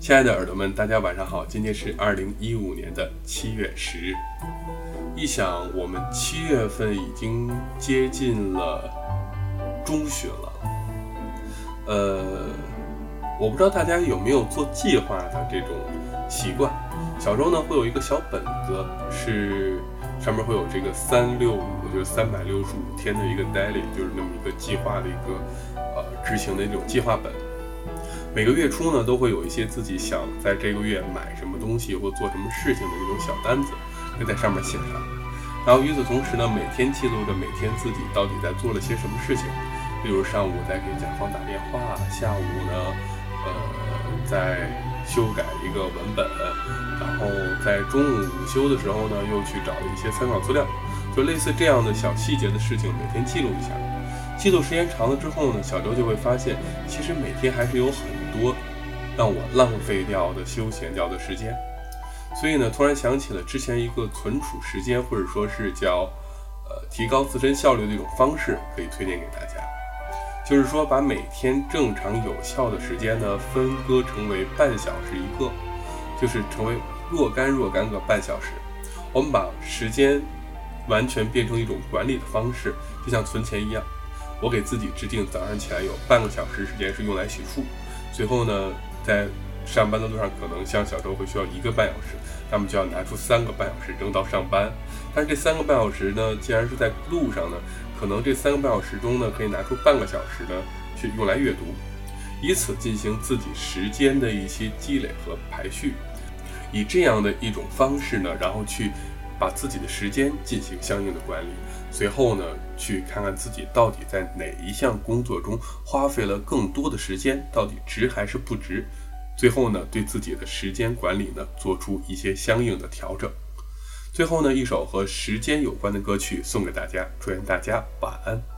亲爱的耳朵们，大家晚上好！今天是二零一五年的七月十日。一想，我们七月份已经接近了中旬了。呃，我不知道大家有没有做计划的这种习惯。小时候呢会有一个小本子，是上面会有这个三六五，就是三百六十五天的一个 daily，就是那么一个计划的一个呃执行的一种计划本。每个月初呢，都会有一些自己想在这个月买什么东西或做什么事情的这种小单子，会在上面写上。然后与此同时呢，每天记录着每天自己到底在做了些什么事情。比如上午在给甲方打电话，下午呢，呃，在修改一个文本，然后在中午午休的时候呢，又去找了一些参考资料，就类似这样的小细节的事情，每天记录一下。记录时间长了之后呢，小周就会发现，其实每天还是有很。多让我浪费掉的休闲掉的时间，所以呢，突然想起了之前一个存储时间，或者说是叫呃提高自身效率的一种方式，可以推荐给大家。就是说，把每天正常有效的时间呢，分割成为半小时一个，就是成为若干若干个半小时。我们把时间完全变成一种管理的方式，就像存钱一样。我给自己制定早上起来有半个小时时间是用来洗漱。最后呢，在上班的路上，可能像小周会需要一个半小时，那么就要拿出三个半小时扔到上班。但是这三个半小时呢，既然是在路上呢，可能这三个半小时中呢，可以拿出半个小时呢去用来阅读，以此进行自己时间的一些积累和排序。以这样的一种方式呢，然后去把自己的时间进行相应的管理。随后呢，去看看自己到底在哪一项工作中花费了更多的时间，到底值还是不值？最后呢，对自己的时间管理呢，做出一些相应的调整。最后呢，一首和时间有关的歌曲送给大家，祝愿大家晚安。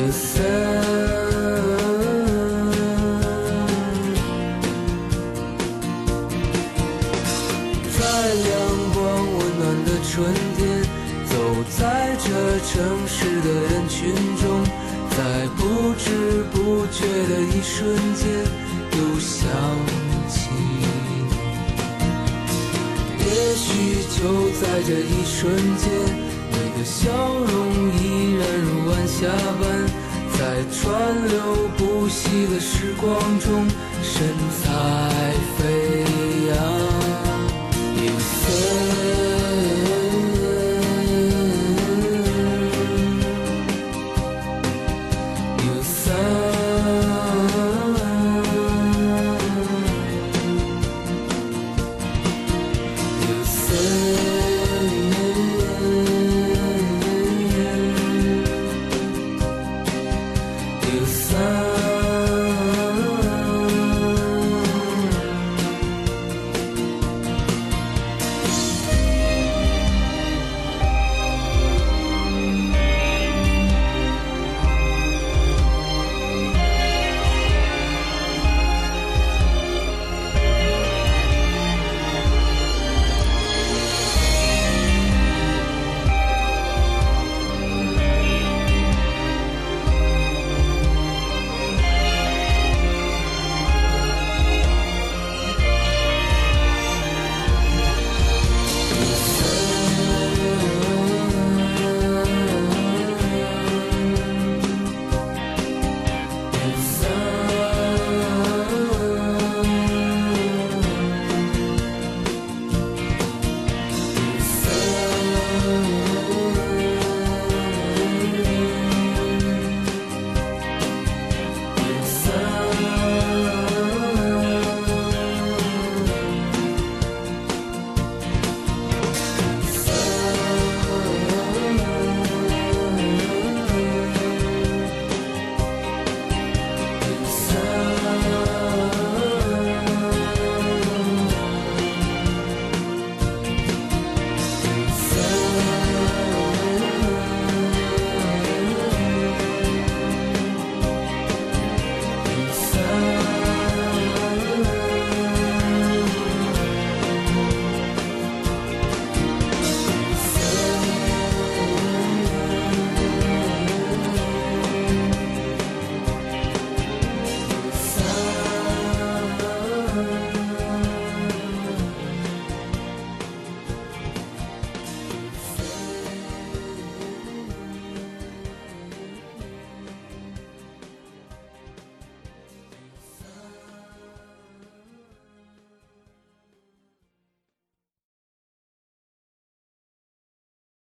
The sun 在阳光温暖的春天走在这城市的人群中在不知不觉的一瞬间又想起也许就在这一瞬间你的笑容已如晚霞般，在川流不息的时光中，神采飞扬。